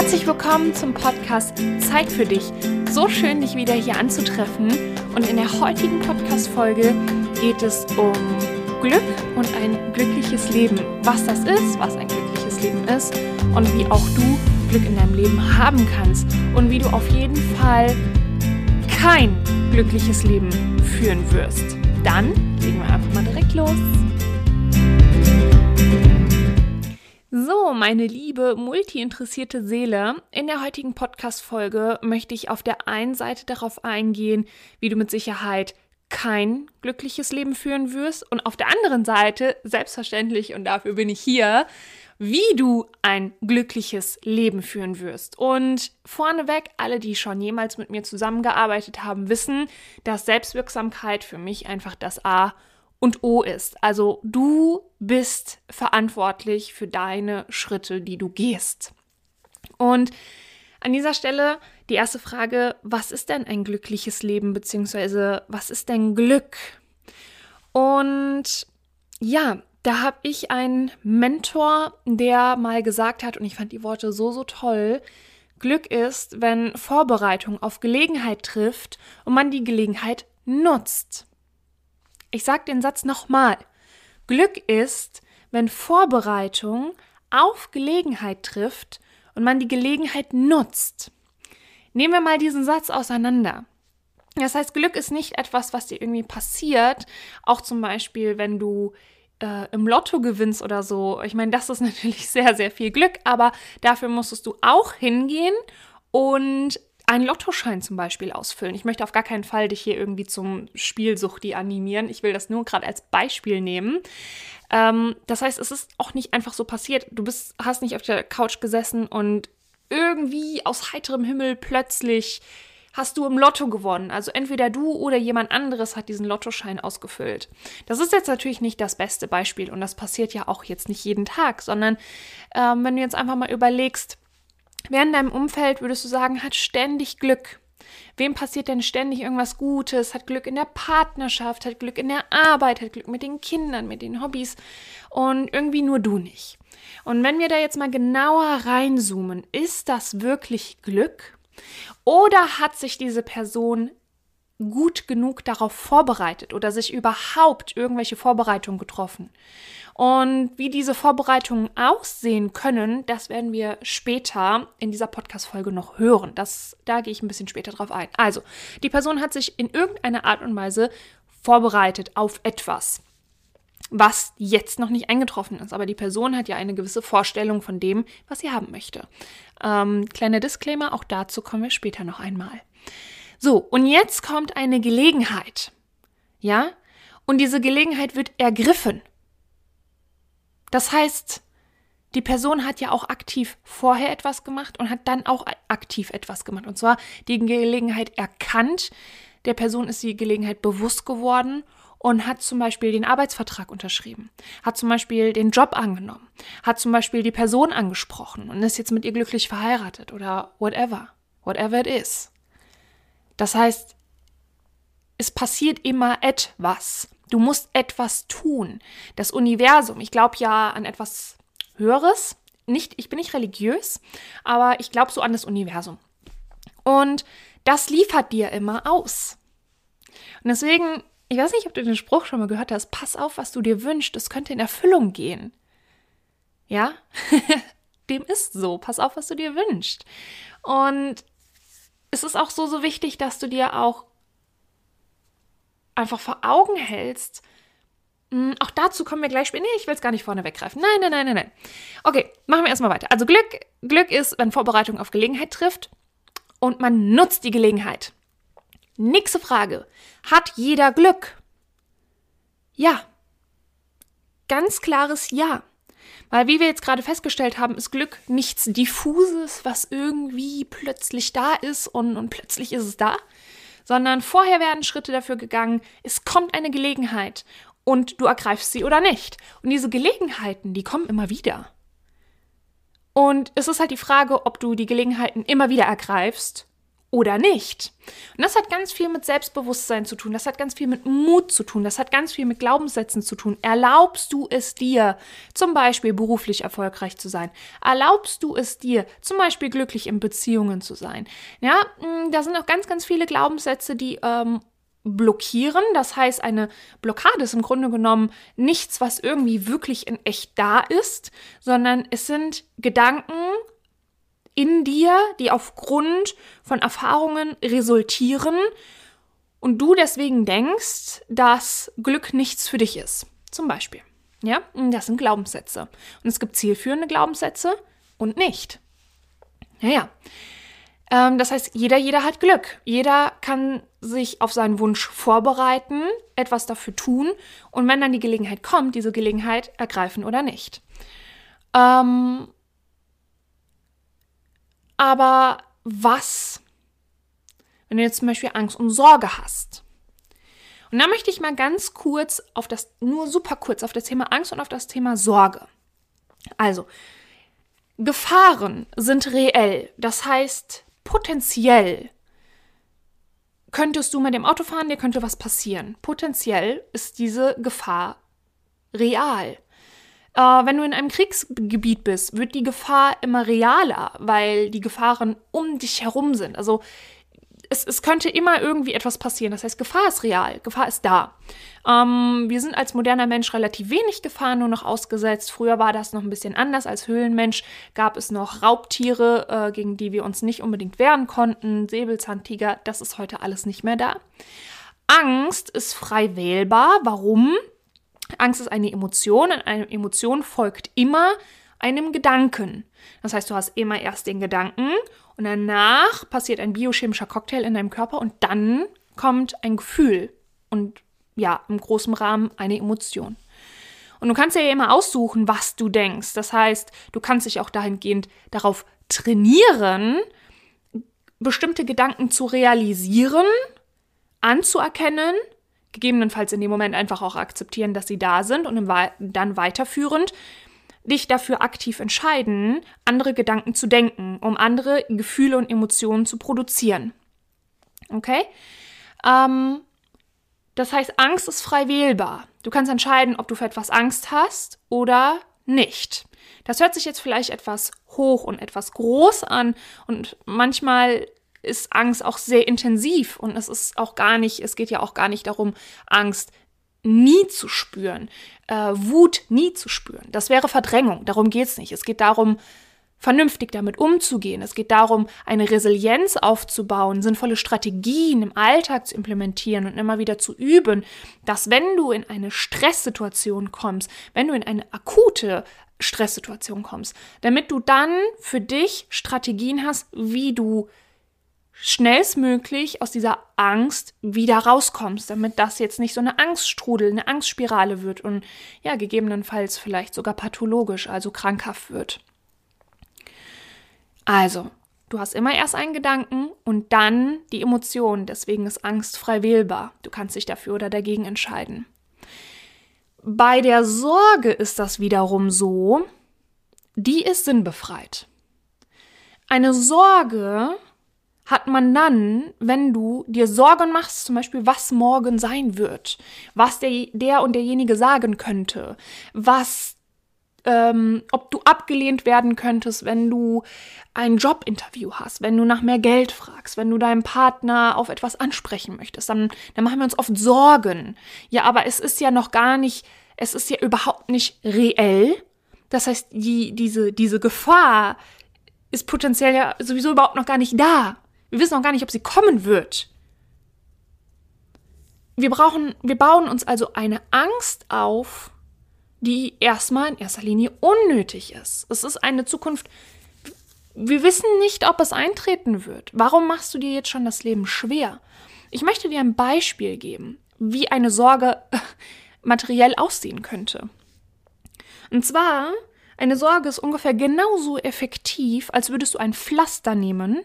Herzlich willkommen zum Podcast Zeit für dich. So schön, dich wieder hier anzutreffen. Und in der heutigen Podcast-Folge geht es um Glück und ein glückliches Leben. Was das ist, was ein glückliches Leben ist und wie auch du Glück in deinem Leben haben kannst und wie du auf jeden Fall kein glückliches Leben führen wirst. Dann legen wir einfach mal direkt los. Meine liebe multi-interessierte Seele, in der heutigen Podcast-Folge möchte ich auf der einen Seite darauf eingehen, wie du mit Sicherheit kein glückliches Leben führen wirst und auf der anderen Seite, selbstverständlich, und dafür bin ich hier, wie du ein glückliches Leben führen wirst. Und vorneweg, alle, die schon jemals mit mir zusammengearbeitet haben, wissen, dass Selbstwirksamkeit für mich einfach das A und O ist. Also du bist verantwortlich für deine Schritte, die du gehst. Und an dieser Stelle die erste Frage, was ist denn ein glückliches Leben, beziehungsweise was ist denn Glück? Und ja, da habe ich einen Mentor, der mal gesagt hat, und ich fand die Worte so, so toll, Glück ist, wenn Vorbereitung auf Gelegenheit trifft und man die Gelegenheit nutzt. Ich sage den Satz nochmal. Glück ist, wenn Vorbereitung auf Gelegenheit trifft und man die Gelegenheit nutzt. Nehmen wir mal diesen Satz auseinander. Das heißt, Glück ist nicht etwas, was dir irgendwie passiert. Auch zum Beispiel, wenn du äh, im Lotto gewinnst oder so. Ich meine, das ist natürlich sehr, sehr viel Glück, aber dafür musstest du auch hingehen und einen Lottoschein zum Beispiel ausfüllen. Ich möchte auf gar keinen Fall dich hier irgendwie zum Spielsuchti animieren. Ich will das nur gerade als Beispiel nehmen. Ähm, das heißt, es ist auch nicht einfach so passiert. Du bist, hast nicht auf der Couch gesessen und irgendwie aus heiterem Himmel plötzlich hast du im Lotto gewonnen. Also entweder du oder jemand anderes hat diesen Lottoschein ausgefüllt. Das ist jetzt natürlich nicht das beste Beispiel und das passiert ja auch jetzt nicht jeden Tag, sondern ähm, wenn du jetzt einfach mal überlegst, Wer in deinem Umfeld, würdest du sagen, hat ständig Glück? Wem passiert denn ständig irgendwas Gutes? Hat Glück in der Partnerschaft, hat Glück in der Arbeit, hat Glück mit den Kindern, mit den Hobbys und irgendwie nur du nicht. Und wenn wir da jetzt mal genauer reinzoomen, ist das wirklich Glück? Oder hat sich diese Person gut genug darauf vorbereitet oder sich überhaupt irgendwelche Vorbereitungen getroffen? Und wie diese Vorbereitungen aussehen können, das werden wir später in dieser Podcast-Folge noch hören. Das, da gehe ich ein bisschen später drauf ein. Also, die Person hat sich in irgendeiner Art und Weise vorbereitet auf etwas, was jetzt noch nicht eingetroffen ist. Aber die Person hat ja eine gewisse Vorstellung von dem, was sie haben möchte. Ähm, kleiner Disclaimer, auch dazu kommen wir später noch einmal. So, und jetzt kommt eine Gelegenheit. Ja? Und diese Gelegenheit wird ergriffen. Das heißt, die Person hat ja auch aktiv vorher etwas gemacht und hat dann auch aktiv etwas gemacht. Und zwar die Gelegenheit erkannt. Der Person ist die Gelegenheit bewusst geworden und hat zum Beispiel den Arbeitsvertrag unterschrieben, hat zum Beispiel den Job angenommen, hat zum Beispiel die Person angesprochen und ist jetzt mit ihr glücklich verheiratet oder whatever, whatever it is. Das heißt, es passiert immer etwas. Du musst etwas tun. Das Universum, ich glaube ja an etwas Höheres. Nicht, ich bin nicht religiös, aber ich glaube so an das Universum. Und das liefert dir immer aus. Und deswegen, ich weiß nicht, ob du den Spruch schon mal gehört hast, pass auf, was du dir wünschst, es könnte in Erfüllung gehen. Ja? Dem ist so. Pass auf, was du dir wünschst. Und es ist auch so, so wichtig, dass du dir auch einfach vor Augen hältst, hm, auch dazu kommen wir gleich später. Nee, ich will es gar nicht vorne weggreifen. Nein, nein, nein, nein, nein. Okay, machen wir erstmal weiter. Also Glück, Glück ist, wenn Vorbereitung auf Gelegenheit trifft und man nutzt die Gelegenheit. Nächste Frage. Hat jeder Glück? Ja. Ganz klares Ja. Weil, wie wir jetzt gerade festgestellt haben, ist Glück nichts Diffuses, was irgendwie plötzlich da ist und, und plötzlich ist es da, sondern vorher werden Schritte dafür gegangen, es kommt eine Gelegenheit und du ergreifst sie oder nicht. Und diese Gelegenheiten, die kommen immer wieder. Und es ist halt die Frage, ob du die Gelegenheiten immer wieder ergreifst oder nicht. Und das hat ganz viel mit Selbstbewusstsein zu tun, das hat ganz viel mit Mut zu tun, das hat ganz viel mit Glaubenssätzen zu tun. Erlaubst du es dir, zum Beispiel beruflich erfolgreich zu sein? Erlaubst du es dir, zum Beispiel glücklich in Beziehungen zu sein? Ja, mm, da sind auch ganz, ganz viele Glaubenssätze, die ähm, blockieren. Das heißt, eine Blockade ist im Grunde genommen nichts, was irgendwie wirklich in echt da ist, sondern es sind Gedanken, in dir, die aufgrund von Erfahrungen resultieren und du deswegen denkst, dass Glück nichts für dich ist. Zum Beispiel. Ja, das sind Glaubenssätze. Und es gibt zielführende Glaubenssätze und nicht. Naja. Ähm, das heißt, jeder, jeder hat Glück. Jeder kann sich auf seinen Wunsch vorbereiten, etwas dafür tun und wenn dann die Gelegenheit kommt, diese Gelegenheit ergreifen oder nicht. Ähm, aber was, wenn du jetzt zum Beispiel Angst und Sorge hast? Und da möchte ich mal ganz kurz auf das, nur super kurz auf das Thema Angst und auf das Thema Sorge. Also, Gefahren sind reell. Das heißt, potenziell könntest du mit dem Auto fahren, dir könnte was passieren. Potenziell ist diese Gefahr real. Äh, wenn du in einem Kriegsgebiet bist, wird die Gefahr immer realer, weil die Gefahren um dich herum sind. Also es, es könnte immer irgendwie etwas passieren. Das heißt, Gefahr ist real, Gefahr ist da. Ähm, wir sind als moderner Mensch relativ wenig Gefahr nur noch ausgesetzt. Früher war das noch ein bisschen anders. Als Höhlenmensch gab es noch Raubtiere, äh, gegen die wir uns nicht unbedingt wehren konnten. Säbelzahntiger, das ist heute alles nicht mehr da. Angst ist frei wählbar. Warum? Angst ist eine Emotion und eine Emotion folgt immer einem Gedanken. Das heißt, du hast immer erst den Gedanken und danach passiert ein biochemischer Cocktail in deinem Körper und dann kommt ein Gefühl und ja, im großen Rahmen eine Emotion. Und du kannst ja immer aussuchen, was du denkst. Das heißt, du kannst dich auch dahingehend darauf trainieren, bestimmte Gedanken zu realisieren, anzuerkennen gegebenenfalls in dem Moment einfach auch akzeptieren, dass sie da sind und dann weiterführend dich dafür aktiv entscheiden, andere Gedanken zu denken, um andere Gefühle und Emotionen zu produzieren. Okay? Ähm, das heißt, Angst ist frei wählbar. Du kannst entscheiden, ob du für etwas Angst hast oder nicht. Das hört sich jetzt vielleicht etwas hoch und etwas groß an und manchmal ist Angst auch sehr intensiv und es ist auch gar nicht, es geht ja auch gar nicht darum, Angst nie zu spüren, äh, Wut nie zu spüren. Das wäre Verdrängung, darum geht es nicht. Es geht darum, vernünftig damit umzugehen. Es geht darum, eine Resilienz aufzubauen, sinnvolle Strategien im Alltag zu implementieren und immer wieder zu üben, dass wenn du in eine Stresssituation kommst, wenn du in eine akute Stresssituation kommst, damit du dann für dich Strategien hast, wie du schnellstmöglich aus dieser Angst wieder rauskommst, damit das jetzt nicht so eine Angststrudel, eine Angstspirale wird und ja, gegebenenfalls vielleicht sogar pathologisch, also krankhaft wird. Also, du hast immer erst einen Gedanken und dann die Emotion, deswegen ist Angst frei wählbar. Du kannst dich dafür oder dagegen entscheiden. Bei der Sorge ist das wiederum so, die ist sinnbefreit. Eine Sorge hat man dann, wenn du dir Sorgen machst, zum Beispiel, was morgen sein wird, was der, der und derjenige sagen könnte, was, ähm, ob du abgelehnt werden könntest, wenn du ein Jobinterview hast, wenn du nach mehr Geld fragst, wenn du deinen Partner auf etwas ansprechen möchtest, dann, dann machen wir uns oft Sorgen. Ja, aber es ist ja noch gar nicht, es ist ja überhaupt nicht reell. Das heißt, die, diese, diese Gefahr ist potenziell ja sowieso überhaupt noch gar nicht da. Wir wissen auch gar nicht, ob sie kommen wird. Wir brauchen, wir bauen uns also eine Angst auf, die erstmal in erster Linie unnötig ist. Es ist eine Zukunft, wir wissen nicht, ob es eintreten wird. Warum machst du dir jetzt schon das Leben schwer? Ich möchte dir ein Beispiel geben, wie eine Sorge materiell aussehen könnte. Und zwar, eine Sorge ist ungefähr genauso effektiv, als würdest du ein Pflaster nehmen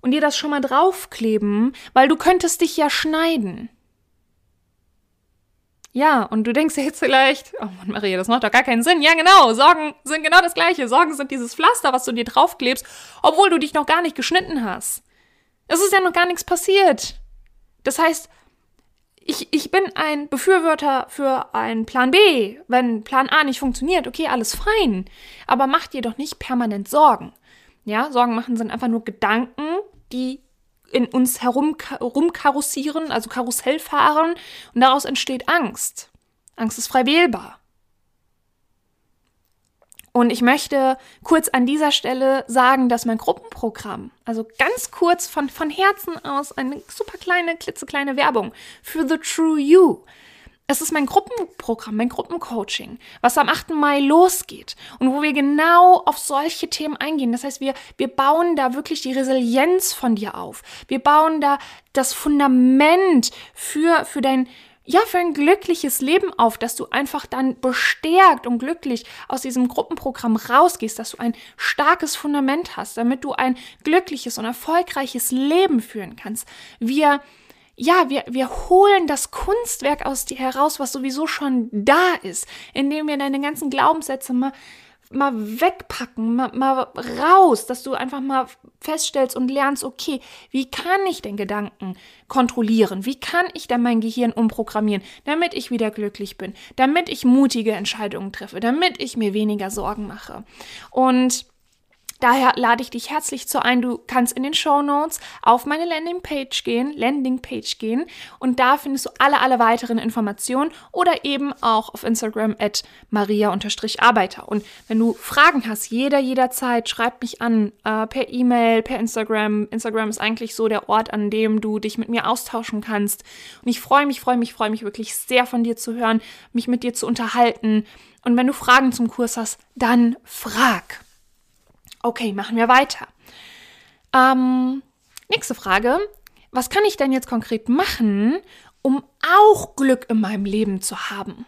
und dir das schon mal draufkleben, weil du könntest dich ja schneiden. Ja, und du denkst jetzt vielleicht, oh Mann, Maria, das macht doch gar keinen Sinn. Ja, genau, Sorgen sind genau das gleiche. Sorgen sind dieses Pflaster, was du dir draufklebst, obwohl du dich noch gar nicht geschnitten hast. Es ist ja noch gar nichts passiert. Das heißt, ich, ich bin ein Befürworter für einen Plan B. Wenn Plan A nicht funktioniert, okay, alles fein. Aber mach dir doch nicht permanent Sorgen. Ja, Sorgen machen sind einfach nur Gedanken, die in uns herum rumkarussieren, also Karussell fahren. Und daraus entsteht Angst. Angst ist frei wählbar. Und ich möchte kurz an dieser Stelle sagen, dass mein Gruppenprogramm, also ganz kurz von, von Herzen aus, eine super kleine, klitzekleine Werbung für The True You. Es ist mein Gruppenprogramm, mein Gruppencoaching, was am 8. Mai losgeht und wo wir genau auf solche Themen eingehen. Das heißt, wir, wir bauen da wirklich die Resilienz von dir auf. Wir bauen da das Fundament für, für dein, ja, für ein glückliches Leben auf, dass du einfach dann bestärkt und glücklich aus diesem Gruppenprogramm rausgehst, dass du ein starkes Fundament hast, damit du ein glückliches und erfolgreiches Leben führen kannst. Wir ja, wir, wir holen das Kunstwerk aus dir heraus, was sowieso schon da ist, indem wir deine ganzen Glaubenssätze mal mal wegpacken, mal, mal raus, dass du einfach mal feststellst und lernst, okay, wie kann ich den Gedanken kontrollieren? Wie kann ich dann mein Gehirn umprogrammieren, damit ich wieder glücklich bin, damit ich mutige Entscheidungen treffe, damit ich mir weniger Sorgen mache? Und Daher lade ich dich herzlich zu ein. Du kannst in den Show Notes auf meine Landingpage gehen, Landingpage gehen und da findest du alle, alle weiteren Informationen oder eben auch auf Instagram at maria-arbeiter. Und wenn du Fragen hast, jeder, jederzeit, schreib mich an äh, per E-Mail, per Instagram. Instagram ist eigentlich so der Ort, an dem du dich mit mir austauschen kannst. Und ich freue mich, freue mich, freue mich wirklich sehr von dir zu hören, mich mit dir zu unterhalten. Und wenn du Fragen zum Kurs hast, dann frag. Okay, machen wir weiter. Ähm, nächste Frage. Was kann ich denn jetzt konkret machen, um auch Glück in meinem Leben zu haben?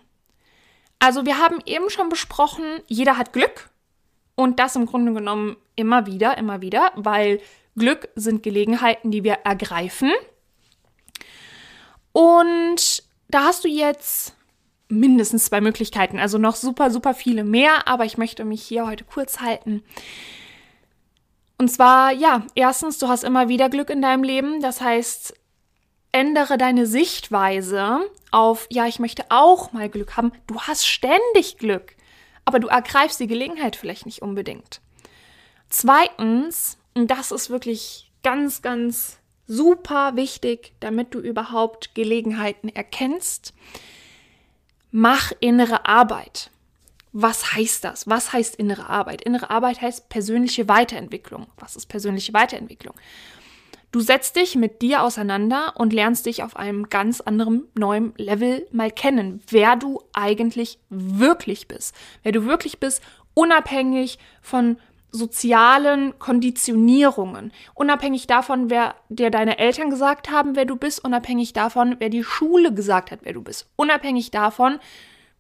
Also wir haben eben schon besprochen, jeder hat Glück und das im Grunde genommen immer wieder, immer wieder, weil Glück sind Gelegenheiten, die wir ergreifen. Und da hast du jetzt mindestens zwei Möglichkeiten, also noch super, super viele mehr, aber ich möchte mich hier heute kurz halten. Und zwar, ja, erstens, du hast immer wieder Glück in deinem Leben. Das heißt, ändere deine Sichtweise auf, ja, ich möchte auch mal Glück haben. Du hast ständig Glück, aber du ergreifst die Gelegenheit vielleicht nicht unbedingt. Zweitens, und das ist wirklich ganz, ganz super wichtig, damit du überhaupt Gelegenheiten erkennst, mach innere Arbeit. Was heißt das? Was heißt innere Arbeit? Innere Arbeit heißt persönliche Weiterentwicklung. Was ist persönliche Weiterentwicklung? Du setzt dich mit dir auseinander und lernst dich auf einem ganz anderen neuen Level mal kennen, wer du eigentlich wirklich bist. Wer du wirklich bist, unabhängig von sozialen Konditionierungen, unabhängig davon, wer dir deine Eltern gesagt haben, wer du bist, unabhängig davon, wer die Schule gesagt hat, wer du bist, unabhängig davon,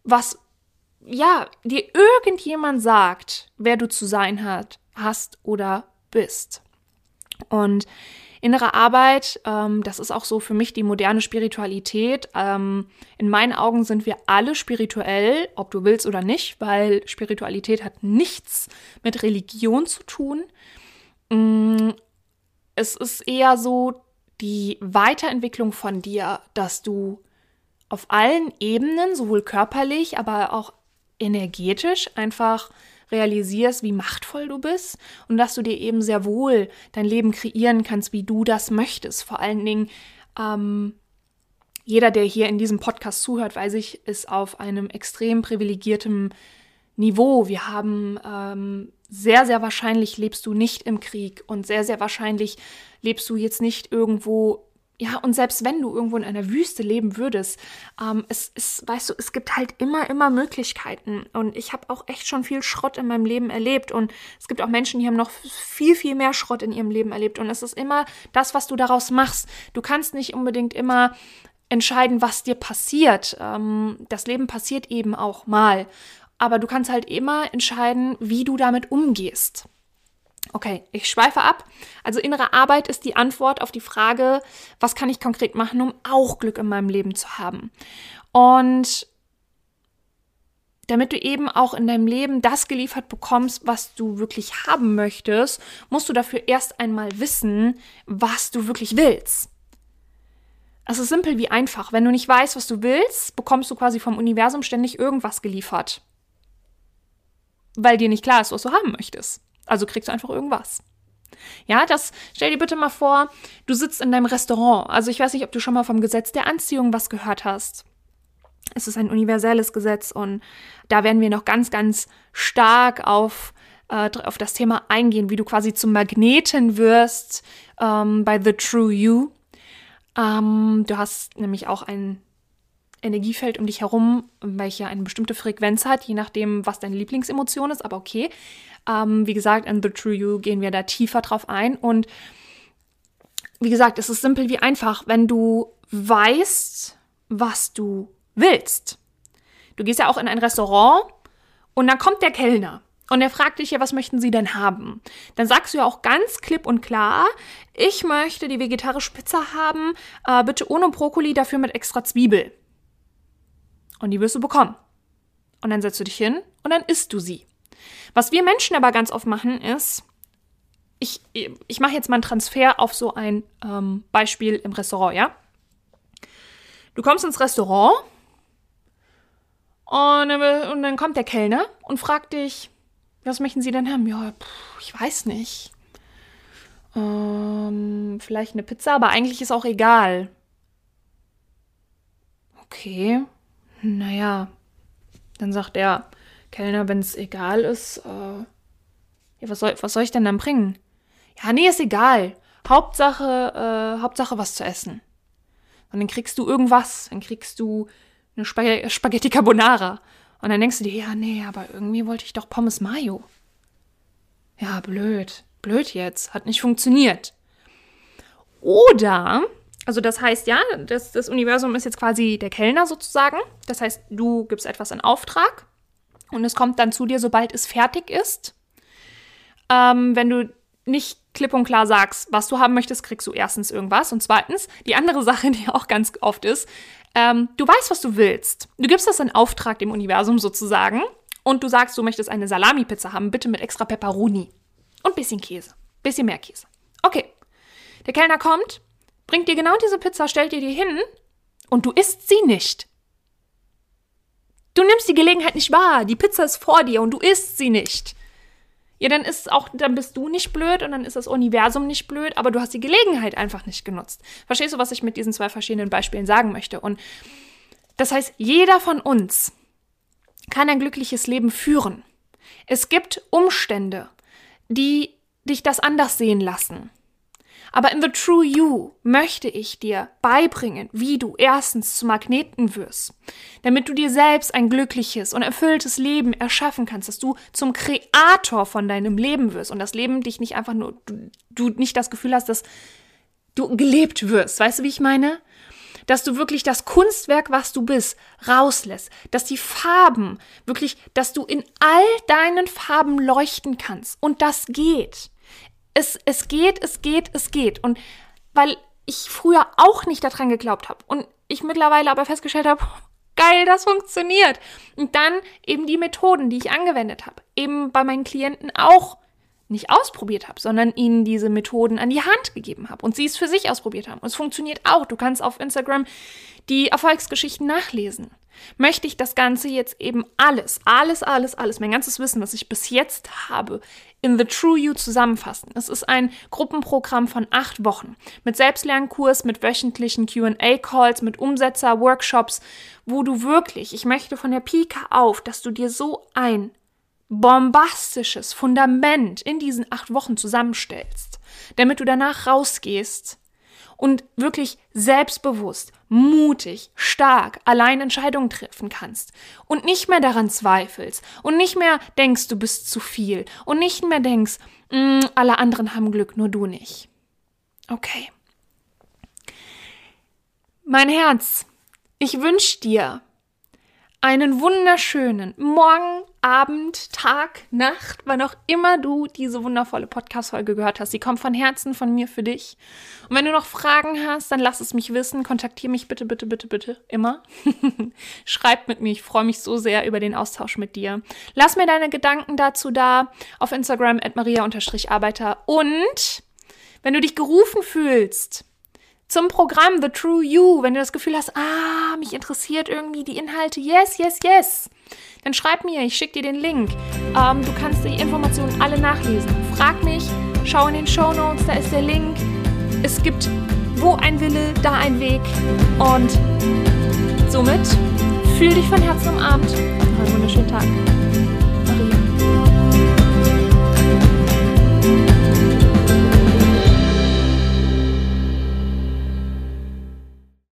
was ja, dir irgendjemand sagt, wer du zu sein hat, hast oder bist. Und innere Arbeit, ähm, das ist auch so für mich die moderne Spiritualität. Ähm, in meinen Augen sind wir alle spirituell, ob du willst oder nicht, weil Spiritualität hat nichts mit Religion zu tun. Mm, es ist eher so die Weiterentwicklung von dir, dass du auf allen Ebenen, sowohl körperlich, aber auch energetisch einfach realisierst, wie machtvoll du bist und dass du dir eben sehr wohl dein Leben kreieren kannst, wie du das möchtest. Vor allen Dingen, ähm, jeder, der hier in diesem Podcast zuhört, weiß ich, ist auf einem extrem privilegierten Niveau. Wir haben ähm, sehr, sehr wahrscheinlich lebst du nicht im Krieg und sehr, sehr wahrscheinlich lebst du jetzt nicht irgendwo ja, und selbst wenn du irgendwo in einer Wüste leben würdest, ähm, es ist, weißt du, es gibt halt immer, immer Möglichkeiten. Und ich habe auch echt schon viel Schrott in meinem Leben erlebt. Und es gibt auch Menschen, die haben noch viel, viel mehr Schrott in ihrem Leben erlebt. Und es ist immer das, was du daraus machst. Du kannst nicht unbedingt immer entscheiden, was dir passiert. Ähm, das Leben passiert eben auch mal. Aber du kannst halt immer entscheiden, wie du damit umgehst. Okay, ich schweife ab. Also innere Arbeit ist die Antwort auf die Frage, was kann ich konkret machen, um auch Glück in meinem Leben zu haben. Und damit du eben auch in deinem Leben das geliefert bekommst, was du wirklich haben möchtest, musst du dafür erst einmal wissen, was du wirklich willst. Es ist simpel wie einfach. Wenn du nicht weißt, was du willst, bekommst du quasi vom Universum ständig irgendwas geliefert. Weil dir nicht klar ist, was du haben möchtest. Also kriegst du einfach irgendwas. Ja, das stell dir bitte mal vor, du sitzt in deinem Restaurant. Also ich weiß nicht, ob du schon mal vom Gesetz der Anziehung was gehört hast. Es ist ein universelles Gesetz und da werden wir noch ganz, ganz stark auf, äh, auf das Thema eingehen, wie du quasi zum Magneten wirst ähm, bei The True You. Ähm, du hast nämlich auch ein Energiefeld um dich herum, welche eine bestimmte Frequenz hat, je nachdem, was deine Lieblingsemotion ist, aber okay. Ähm, wie gesagt, in The True You gehen wir da tiefer drauf ein. Und wie gesagt, es ist simpel wie einfach, wenn du weißt, was du willst. Du gehst ja auch in ein Restaurant und dann kommt der Kellner und er fragt dich ja, was möchten Sie denn haben? Dann sagst du ja auch ganz klipp und klar, ich möchte die vegetarische Pizza haben, äh, bitte ohne Brokkoli, dafür mit extra Zwiebel. Und die wirst du bekommen. Und dann setzt du dich hin und dann isst du sie. Was wir Menschen aber ganz oft machen, ist, ich, ich mache jetzt mal einen Transfer auf so ein ähm, Beispiel im Restaurant, ja? Du kommst ins Restaurant und, und dann kommt der Kellner und fragt dich, was möchten Sie denn haben? Ja, pff, ich weiß nicht. Ähm, vielleicht eine Pizza, aber eigentlich ist auch egal. Okay. Naja. Dann sagt der Kellner, wenn es egal ist, äh, ja, was soll, was soll ich denn dann bringen? Ja, nee, ist egal. Hauptsache, äh, Hauptsache was zu essen. Und dann kriegst du irgendwas. Dann kriegst du eine Spag Spaghetti Carbonara. Und dann denkst du dir, ja, nee, aber irgendwie wollte ich doch Pommes Mayo. Ja, blöd. Blöd jetzt. Hat nicht funktioniert. Oder, also das heißt ja, das, das Universum ist jetzt quasi der Kellner sozusagen. Das heißt, du gibst etwas in Auftrag und es kommt dann zu dir, sobald es fertig ist. Ähm, wenn du nicht klipp und klar sagst, was du haben möchtest, kriegst du erstens irgendwas. Und zweitens, die andere Sache, die auch ganz oft ist, ähm, du weißt, was du willst. Du gibst das in Auftrag dem Universum sozusagen und du sagst, du möchtest eine Salami-Pizza haben, bitte mit extra Pepperoni und bisschen Käse, bisschen mehr Käse. Okay, der Kellner kommt, bringt dir genau diese Pizza, stellt dir die hin und du isst sie nicht. Du nimmst die Gelegenheit nicht wahr. Die Pizza ist vor dir und du isst sie nicht ja, dann ist auch, dann bist du nicht blöd und dann ist das Universum nicht blöd, aber du hast die Gelegenheit einfach nicht genutzt. Verstehst du, was ich mit diesen zwei verschiedenen Beispielen sagen möchte? Und das heißt, jeder von uns kann ein glückliches Leben führen. Es gibt Umstände, die dich das anders sehen lassen. Aber in The True You möchte ich dir beibringen, wie du erstens zu Magneten wirst, damit du dir selbst ein glückliches und erfülltes Leben erschaffen kannst, dass du zum Kreator von deinem Leben wirst und das Leben dich nicht einfach nur, du, du nicht das Gefühl hast, dass du gelebt wirst. Weißt du, wie ich meine? dass du wirklich das Kunstwerk, was du bist, rauslässt, dass die Farben wirklich, dass du in all deinen Farben leuchten kannst. Und das geht es, es geht, es geht, es geht. Und weil ich früher auch nicht daran geglaubt habe und ich mittlerweile aber festgestellt habe, geil, das funktioniert. Und dann eben die Methoden, die ich angewendet habe, eben bei meinen Klienten auch nicht ausprobiert habe, sondern ihnen diese Methoden an die Hand gegeben habe und sie es für sich ausprobiert haben. Und es funktioniert auch. Du kannst auf Instagram die Erfolgsgeschichten nachlesen möchte ich das Ganze jetzt eben alles, alles, alles, alles, mein ganzes Wissen, was ich bis jetzt habe, in The True You zusammenfassen. Es ist ein Gruppenprogramm von acht Wochen mit Selbstlernkurs, mit wöchentlichen QA-Calls, mit Umsetzer, Workshops, wo du wirklich, ich möchte von der Pike auf, dass du dir so ein bombastisches Fundament in diesen acht Wochen zusammenstellst, damit du danach rausgehst und wirklich selbstbewusst, mutig, stark allein Entscheidungen treffen kannst und nicht mehr daran zweifelst und nicht mehr denkst, du bist zu viel und nicht mehr denkst, mm, alle anderen haben Glück, nur du nicht. Okay. Mein Herz, ich wünsche dir einen wunderschönen Morgen, Abend, Tag, Nacht, wann auch immer du diese wundervolle Podcast-Folge gehört hast. Sie kommt von Herzen von mir für dich. Und wenn du noch Fragen hast, dann lass es mich wissen. Kontaktiere mich bitte, bitte, bitte, bitte immer. Schreib mit mir. Ich freue mich so sehr über den Austausch mit dir. Lass mir deine Gedanken dazu da auf Instagram at maria-arbeiter. Und wenn du dich gerufen fühlst, zum Programm The True You, wenn du das Gefühl hast, ah, mich interessiert irgendwie die Inhalte, yes, yes, yes, dann schreib mir, ich schicke dir den Link. Ähm, du kannst die Informationen alle nachlesen. Frag mich, schau in den Show Notes, da ist der Link. Es gibt wo ein Wille, da ein Weg. Und somit fühl dich von Herzen umarmt. Einen wunderschönen Tag.